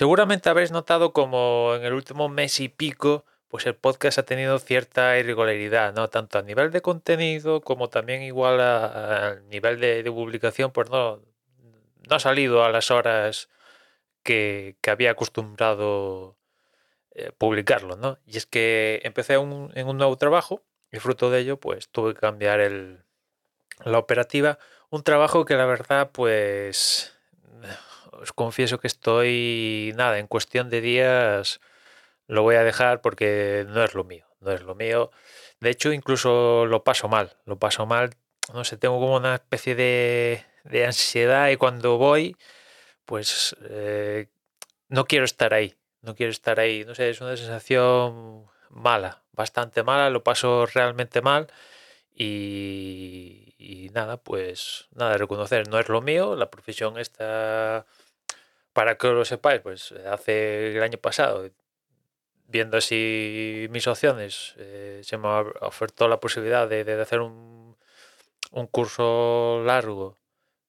Seguramente habréis notado como en el último mes y pico, pues el podcast ha tenido cierta irregularidad, ¿no? Tanto a nivel de contenido como también igual a, nivel de, publicación, pues no, no ha salido a las horas que, había acostumbrado eh, publicarlo, ¿no? Y es que empecé en un nuevo trabajo y fruto de ello, pues tuve que cambiar el, la operativa. Un trabajo que la verdad, pues os confieso que estoy, nada, en cuestión de días lo voy a dejar porque no es lo mío, no es lo mío. De hecho, incluso lo paso mal, lo paso mal, no sé, tengo como una especie de, ansiedad y cuando voy, pues eh, no quiero estar ahí, no quiero estar ahí, no sé, es una sensación mala, bastante mala, lo paso realmente mal y, y nada, pues nada, reconocer, no es lo mío, la profesión está para que lo sepáis, pues hace el año pasado, viendo así mis opciones, eh, se me ofertó la posibilidad de, hacer un, curso largo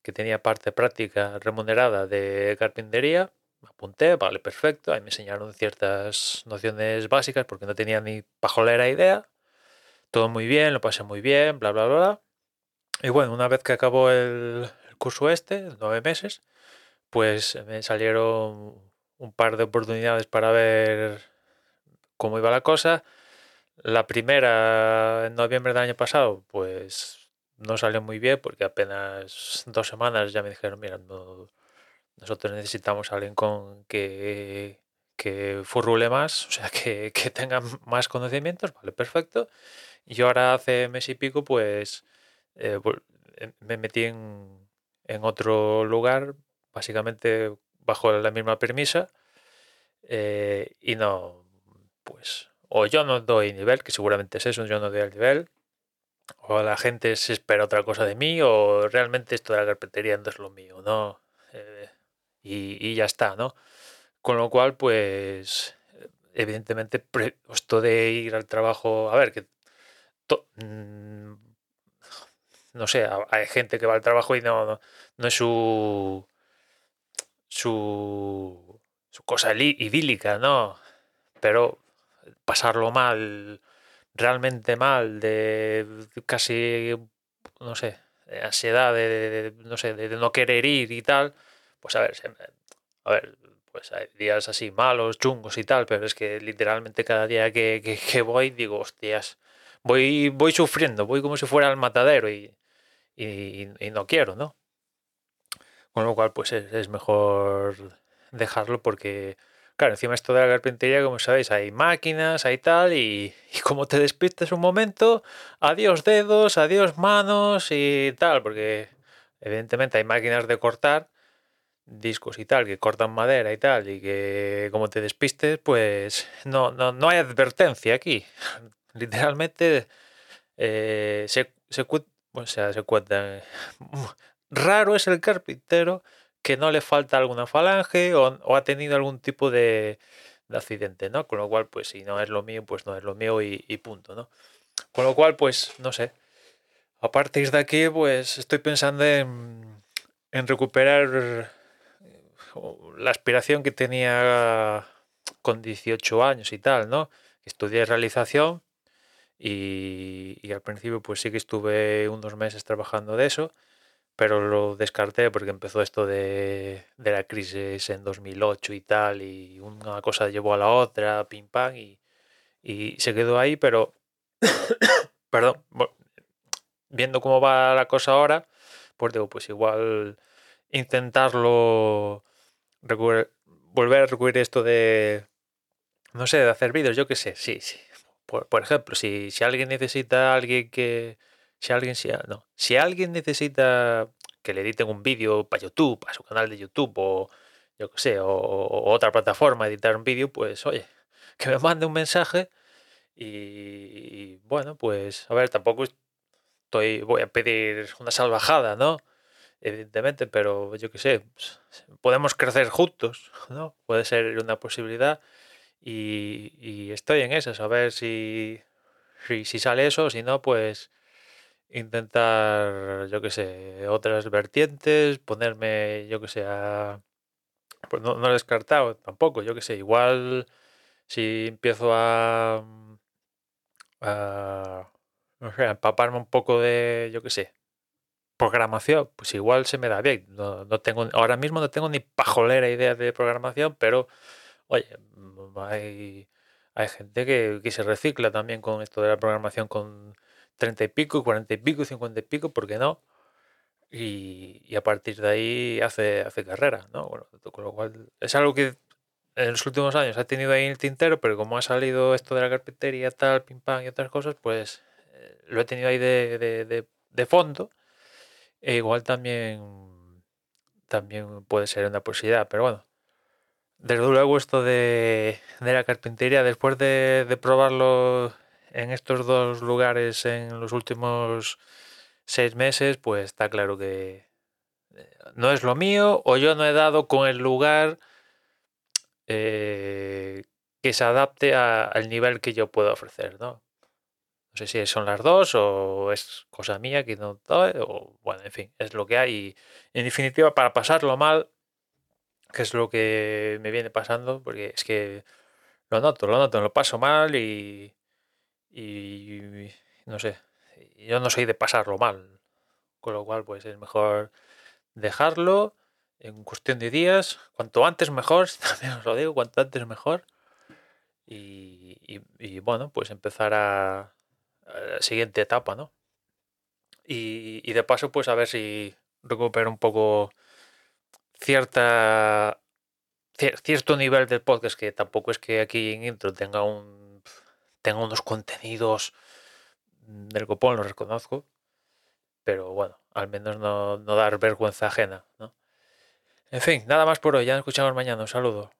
que tenía parte práctica remunerada de carpintería. Me apunté, vale, perfecto. Ahí me enseñaron ciertas nociones básicas porque no tenía ni pajolera idea. Todo muy bien, lo pasé muy bien, bla, bla, bla. Y bueno, una vez que acabó el curso este, nueve meses, pues me salieron un par de oportunidades para ver cómo iba la cosa. La primera, en noviembre del año pasado, pues no salió muy bien porque apenas dos semanas ya me dijeron, mira, nosotros necesitamos a alguien con que, que furrule más, o sea, que, que tenga más conocimientos, vale, perfecto. Y ahora hace mes y pico, pues eh, eh, me metí en, en otro lugar básicamente bajo la misma premisa eh, y no, pues, o yo no doy nivel, que seguramente es eso, yo no doy el nivel, o la gente se espera otra cosa de mí, o realmente esto de la carpintería no es lo mío, ¿no? Eh, y, ya está, ¿no? Con lo cual, pues, evidentemente, esto de ir al trabajo, a ver, que mm, no sé, hay gente que va al trabajo y no, no es su su, su cosa idílica, ¿no? Pero pasarlo mal, realmente mal, de casi, no sé, de ansiedad, de, no sé, de, no querer ir y tal, pues a ver, a ver, pues hay días así malos, chungos y tal, pero es que literalmente cada día que, que, voy digo, hostias, voy, voy sufriendo, voy como si fuera al matadero y, y, y no quiero, ¿no? Con lo cual, pues es, mejor dejarlo porque, claro, encima esto de la carpintería, como sabéis, hay máquinas, hay tal, y, como te despistes un momento, adiós dedos, adiós manos y tal, porque evidentemente hay máquinas de cortar discos y tal, que cortan madera y tal, y que como te despistes, pues no, no, no hay advertencia aquí. Literalmente eh, se, se, o sea, se cuentan Raro es el carpintero que no le falta alguna falange o, ha tenido algún tipo de, accidente, ¿no? Con lo cual, pues si no es lo mío, pues no es lo mío y, punto, ¿no? Con lo cual, pues no sé. A partir de aquí, pues estoy pensando en, recuperar la aspiración que tenía con 18 años y tal, ¿no? Estudié realización y, al principio pues sí que estuve unos meses trabajando de eso pero lo descarté porque empezó esto de, la crisis en 2008 y tal, y una cosa llevó a la otra, pim pam, y, se quedó ahí, pero, perdón, viendo cómo va la cosa ahora, pues digo, pues igual intentarlo, volver a recurrir esto de, no sé, de hacer vídeos, yo qué sé, sí, sí. Por, por ejemplo, si, si alguien necesita alguien que, si alguien, no, si alguien necesita que le editen un vídeo para YouTube, a su canal de YouTube o yo qué sé, o, otra plataforma, editar un vídeo, pues oye, que me mande un mensaje y, bueno, pues a ver, tampoco estoy, voy a pedir una salvajada, ¿no? Evidentemente, pero yo qué sé, pues, podemos crecer juntos, ¿no? Puede ser una posibilidad y, estoy en eso, a ver si, si, si sale eso, si no, pues intentar, yo que sé, otras vertientes, ponerme, yo que sé, a, pues no, no he descartado tampoco, yo qué sé, igual si empiezo a, a no sé, a empaparme un poco de, yo qué sé, programación, pues igual se me da bien. No, no tengo, ahora mismo no tengo ni pajolera idea de programación, pero oye, mm, hay, hay gente que, que se recicla también con esto de la programación con 30 y pico, 40 y pico, 50 y pico, ¿por qué no? Y, y a partir de ahí hace, hace carrera, ¿no? Bueno, con lo cual es algo que en los últimos años ha tenido ahí el tintero, pero como ha salido esto de la carpintería, tal, pim pam y otras cosas, pues eh, lo he tenido ahí de, de, de, de fondo. E igual también, también puede ser una posibilidad, pero bueno. Desde luego esto de, la carpintería, después de, de probarlo en estos dos lugares en los últimos seis meses, pues está claro que eh, no es lo mío o yo no he dado con el lugar eh, que se adapte a- al nivel que yo puedo ofrecer, ¿no? No sé si son las dos o es cosa mía que no doy, o bueno, en fin, es lo que hay. Y, en definitiva, para pasarlo mal, que es lo que me viene pasando, porque es que lo noto, lo noto, lo paso mal y, y no sé, yo no soy de pasarlo mal, con lo cual pues es mejor dejarlo en cuestión de días, cuanto antes mejor, también os lo digo, cuanto antes mejor. Y, y- bueno, pues empezar a, la siguiente etapa, ¿no? Y, y de paso, pues a ver si recupero un poco cierta cier- cierto nivel del podcast, que tampoco es que aquí en intro tenga un tenga unos contenidos del copón, lo reconozco, pero bueno, al menos no, no dar vergüenza ajena, ¿no? En fin, nada más por hoy, ya nos escuchamos mañana, un saludo.